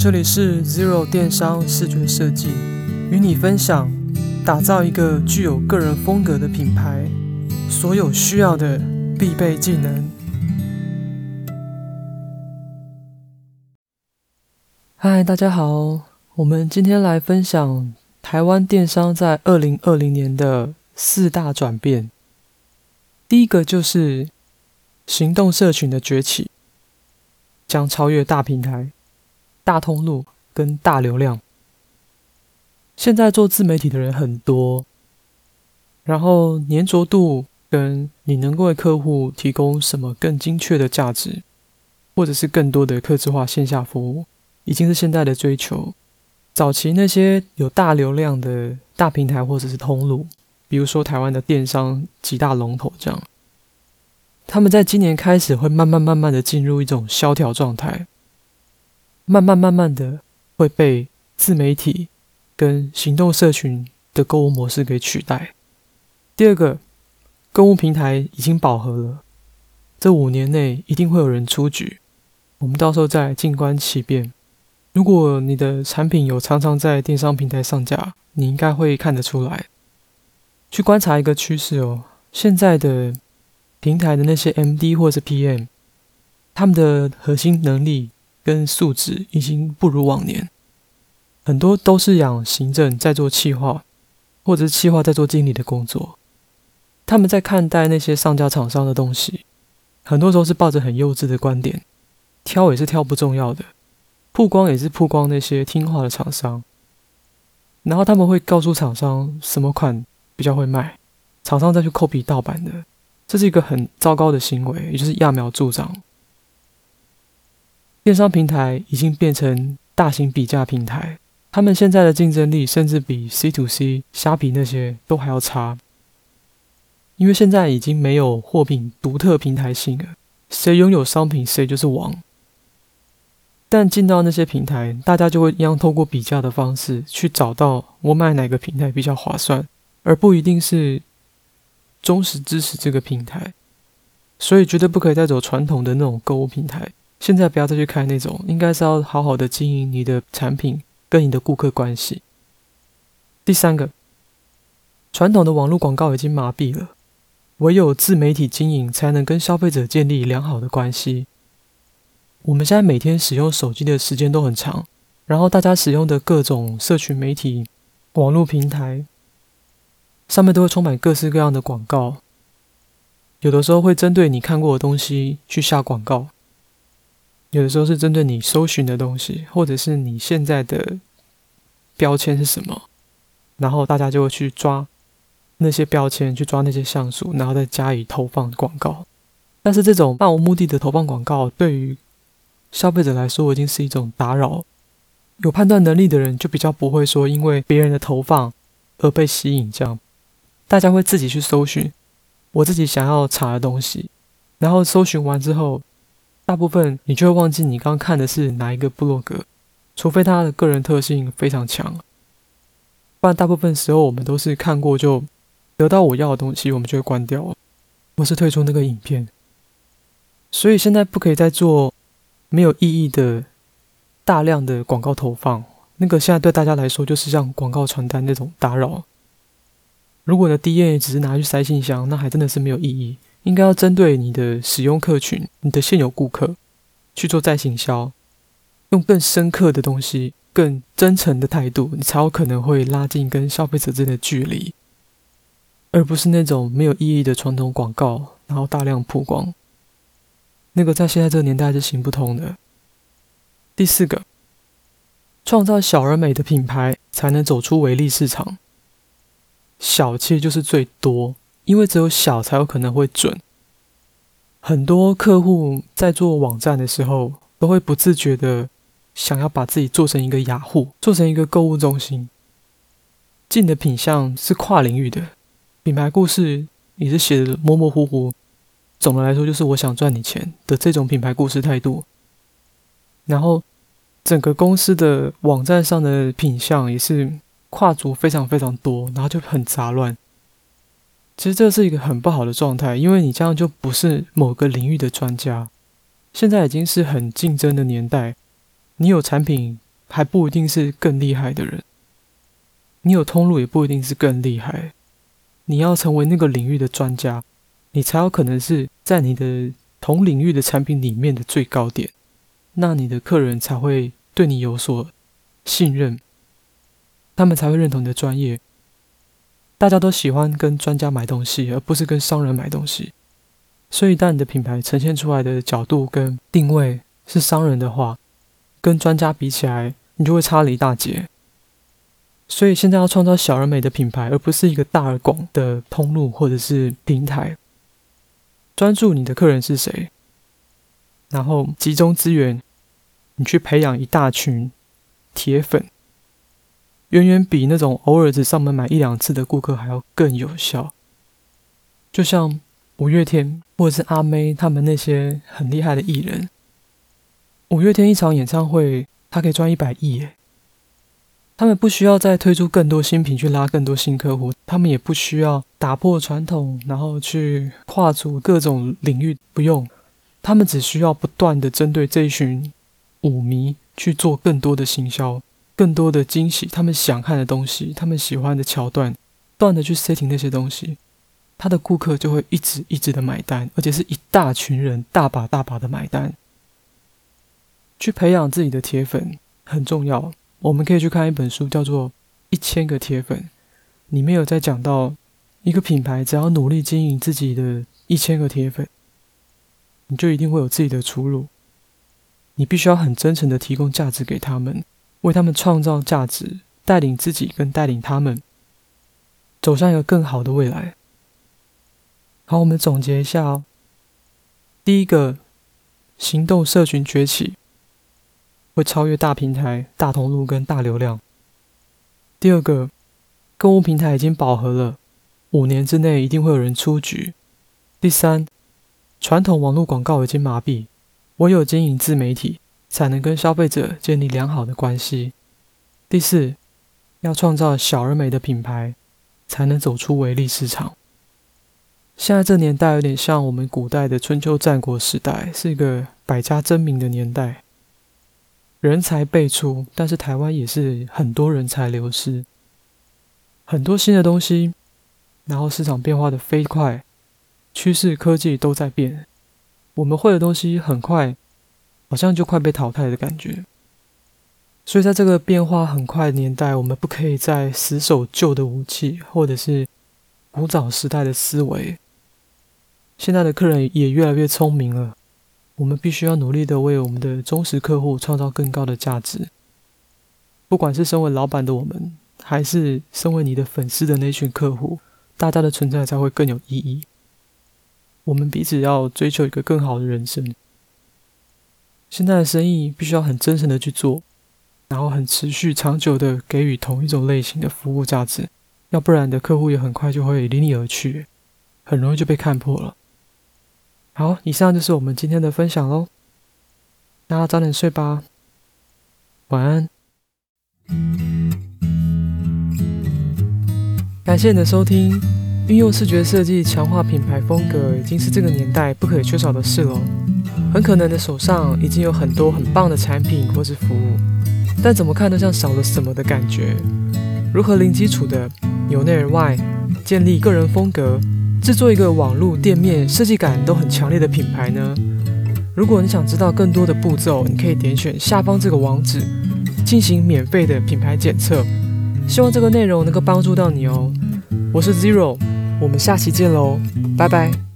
这里是 Zero 电商视觉设计，与你分享打造一个具有个人风格的品牌所有需要的必备技能。嗨，大家好，我们今天来分享台湾电商在二零二零年的四大转变。第一个就是行动社群的崛起，将超越大平台。大通路跟大流量，现在做自媒体的人很多，然后粘着度跟你能够为客户提供什么更精确的价值，或者是更多的客制化线下服务，已经是现在的追求。早期那些有大流量的大平台或者是通路，比如说台湾的电商几大龙头这样，他们在今年开始会慢慢慢慢的进入一种萧条状态。慢慢慢慢的会被自媒体跟行动社群的购物模式给取代。第二个，购物平台已经饱和了，这五年内一定会有人出局，我们到时候再静观其变。如果你的产品有常常在电商平台上架，你应该会看得出来。去观察一个趋势哦，现在的平台的那些 MD 或者是 PM，他们的核心能力。跟素质已经不如往年，很多都是养行政在做企划，或者是企划在做经理的工作。他们在看待那些上架厂商的东西，很多时候是抱着很幼稚的观点，挑也是挑不重要的，曝光也是曝光那些听话的厂商。然后他们会告诉厂商什么款比较会卖，厂商再去 copy 盗版的，这是一个很糟糕的行为，也就是揠苗助长。电商平台已经变成大型比价平台，他们现在的竞争力甚至比 C to C、虾皮那些都还要差，因为现在已经没有货品独特平台性了，谁拥有商品谁就是王。但进到那些平台，大家就会一样透过比价的方式去找到我买哪个平台比较划算，而不一定是忠实支持这个平台，所以绝对不可以再走传统的那种购物平台。现在不要再去开那种，应该是要好好的经营你的产品跟你的顾客关系。第三个，传统的网络广告已经麻痹了，唯有自媒体经营才能跟消费者建立良好的关系。我们现在每天使用手机的时间都很长，然后大家使用的各种社群媒体、网络平台上面都会充满各式各样的广告，有的时候会针对你看过的东西去下广告。有的时候是针对你搜寻的东西，或者是你现在的标签是什么，然后大家就会去抓那些标签，去抓那些像素，然后再加以投放广告。但是这种漫无目的的投放广告，对于消费者来说已经是一种打扰。有判断能力的人就比较不会说因为别人的投放而被吸引，这样大家会自己去搜寻我自己想要查的东西，然后搜寻完之后。大部分你就会忘记你刚刚看的是哪一个部落格，除非他的个人特性非常强，不然大部分时候我们都是看过就得到我要的东西，我们就会关掉，或是退出那个影片。所以现在不可以再做没有意义的大量的广告投放，那个现在对大家来说就是像广告传单那种打扰。如果你的 DA 只是拿去塞信箱，那还真的是没有意义。应该要针对你的使用客群、你的现有顾客去做再行销，用更深刻的东西、更真诚的态度，你才有可能会拉近跟消费者之间的距离，而不是那种没有意义的传统广告，然后大量曝光。那个在现在这个年代是行不通的。第四个，创造小而美的品牌，才能走出微利市场。小其实就是最多。因为只有小才有可能会准。很多客户在做网站的时候，都会不自觉的想要把自己做成一个雅户，做成一个购物中心。进的品项是跨领域的，品牌故事也是写的模模糊糊。总的来说，就是我想赚你钱的这种品牌故事态度。然后，整个公司的网站上的品相也是跨足非常非常多，然后就很杂乱。其实这是一个很不好的状态，因为你这样就不是某个领域的专家。现在已经是很竞争的年代，你有产品还不一定是更厉害的人。你有通路也不一定是更厉害。你要成为那个领域的专家，你才有可能是在你的同领域的产品里面的最高点。那你的客人才会对你有所信任，他们才会认同你的专业。大家都喜欢跟专家买东西，而不是跟商人买东西。所以，当你的品牌呈现出来的角度跟定位是商人的话，跟专家比起来，你就会差了一大截。所以，现在要创造小而美的品牌，而不是一个大而广的通路或者是平台。专注你的客人是谁，然后集中资源，你去培养一大群铁粉。远远比那种偶尔只上门买一两次的顾客还要更有效。就像五月天或者是阿妹他们那些很厉害的艺人，五月天一场演唱会，他可以赚一百亿耶。他们不需要再推出更多新品去拉更多新客户，他们也不需要打破传统，然后去跨足各种领域，不用。他们只需要不断的针对这一群舞迷去做更多的行销。更多的惊喜，他们想看的东西，他们喜欢的桥段，不断的去 setting 那些东西，他的顾客就会一直一直的买单，而且是一大群人大把大把的买单。去培养自己的铁粉很重要，我们可以去看一本书，叫做《一千个铁粉》，里面有在讲到一个品牌，只要努力经营自己的一千个铁粉，你就一定会有自己的出路。你必须要很真诚的提供价值给他们。为他们创造价值，带领自己跟带领他们走向一个更好的未来。好，我们总结一下哦。第一个，行动社群崛起会超越大平台、大通路跟大流量。第二个，购物平台已经饱和了，五年之内一定会有人出局。第三，传统网络广告已经麻痹，唯有经营自媒体。才能跟消费者建立良好的关系。第四，要创造小而美的品牌，才能走出微利市场。现在这年代有点像我们古代的春秋战国时代，是一个百家争鸣的年代，人才辈出，但是台湾也是很多人才流失，很多新的东西，然后市场变化的飞快，趋势科技都在变，我们会的东西很快。好像就快被淘汰的感觉，所以在这个变化很快的年代，我们不可以再死守旧的武器，或者是古早时代的思维。现在的客人也越来越聪明了，我们必须要努力的为我们的忠实客户创造更高的价值。不管是身为老板的我们，还是身为你的粉丝的那群客户，大家的存在才会更有意义。我们彼此要追求一个更好的人生。现在的生意必须要很真诚的去做，然后很持续长久的给予同一种类型的服务价值，要不然你的客户也很快就会离你而去，很容易就被看破了。好，以上就是我们今天的分享喽，大家早点睡吧，晚安。感谢你的收听，运用视觉设计强化品牌风格，已经是这个年代不可缺少的事了。很可能你的手上已经有很多很棒的产品或是服务，但怎么看都像少了什么的感觉。如何零基础的由内而外建立个人风格，制作一个网络店面设计感都很强烈的品牌呢？如果你想知道更多的步骤，你可以点选下方这个网址进行免费的品牌检测。希望这个内容能够帮助到你哦。我是 Zero，我们下期见喽，拜拜。